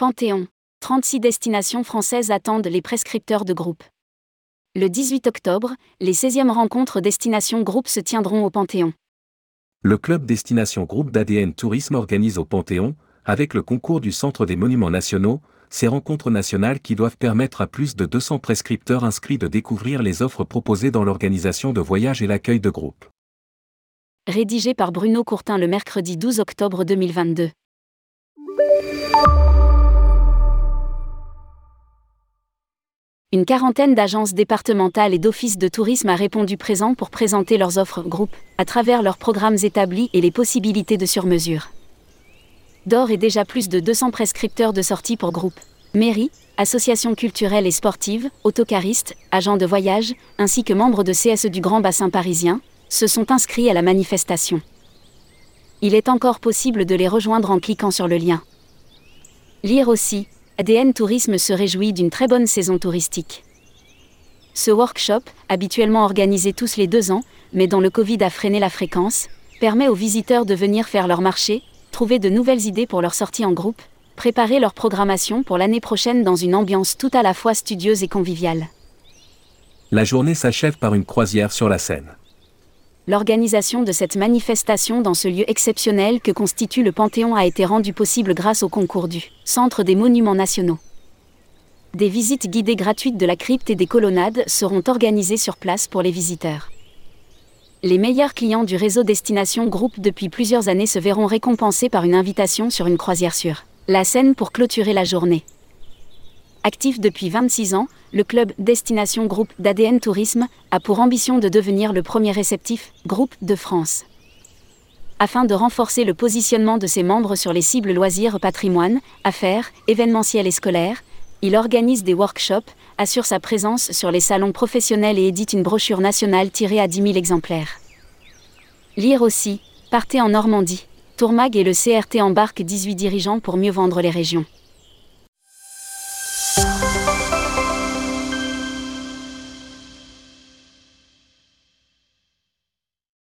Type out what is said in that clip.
Panthéon. 36 destinations françaises attendent les prescripteurs de groupe. Le 18 octobre, les 16e rencontres Destination Groupe se tiendront au Panthéon. Le club Destination Groupe d'ADN Tourisme organise au Panthéon, avec le concours du Centre des Monuments Nationaux, ces rencontres nationales qui doivent permettre à plus de 200 prescripteurs inscrits de découvrir les offres proposées dans l'organisation de voyages et l'accueil de groupes. Rédigé par Bruno Courtin le mercredi 12 octobre 2022. Une quarantaine d'agences départementales et d'offices de tourisme a répondu présent pour présenter leurs offres groupes, à travers leurs programmes établis et les possibilités de surmesure. D'or est déjà plus de 200 prescripteurs de sortie pour groupes. Mairies, associations culturelles et sportives, autocaristes, agents de voyage, ainsi que membres de CSE du Grand Bassin parisien, se sont inscrits à la manifestation. Il est encore possible de les rejoindre en cliquant sur le lien. Lire aussi, ADN Tourisme se réjouit d'une très bonne saison touristique. Ce workshop, habituellement organisé tous les deux ans, mais dont le Covid a freiné la fréquence, permet aux visiteurs de venir faire leur marché, trouver de nouvelles idées pour leur sortie en groupe, préparer leur programmation pour l'année prochaine dans une ambiance tout à la fois studieuse et conviviale. La journée s'achève par une croisière sur la Seine l'organisation de cette manifestation dans ce lieu exceptionnel que constitue le Panthéon a été rendue possible grâce au concours du Centre des Monuments Nationaux. Des visites guidées gratuites de la crypte et des colonnades seront organisées sur place pour les visiteurs. Les meilleurs clients du réseau Destination Groupe depuis plusieurs années se verront récompensés par une invitation sur une croisière sur la Seine pour clôturer la journée. Actif depuis 26 ans, le club Destination Groupe d'ADN Tourisme a pour ambition de devenir le premier réceptif groupe de France. Afin de renforcer le positionnement de ses membres sur les cibles loisirs, patrimoine, affaires, événementiels et scolaires, il organise des workshops, assure sa présence sur les salons professionnels et édite une brochure nationale tirée à 10 000 exemplaires. Lire aussi, partez en Normandie. Tourmag et le CRT embarquent 18 dirigeants pour mieux vendre les régions.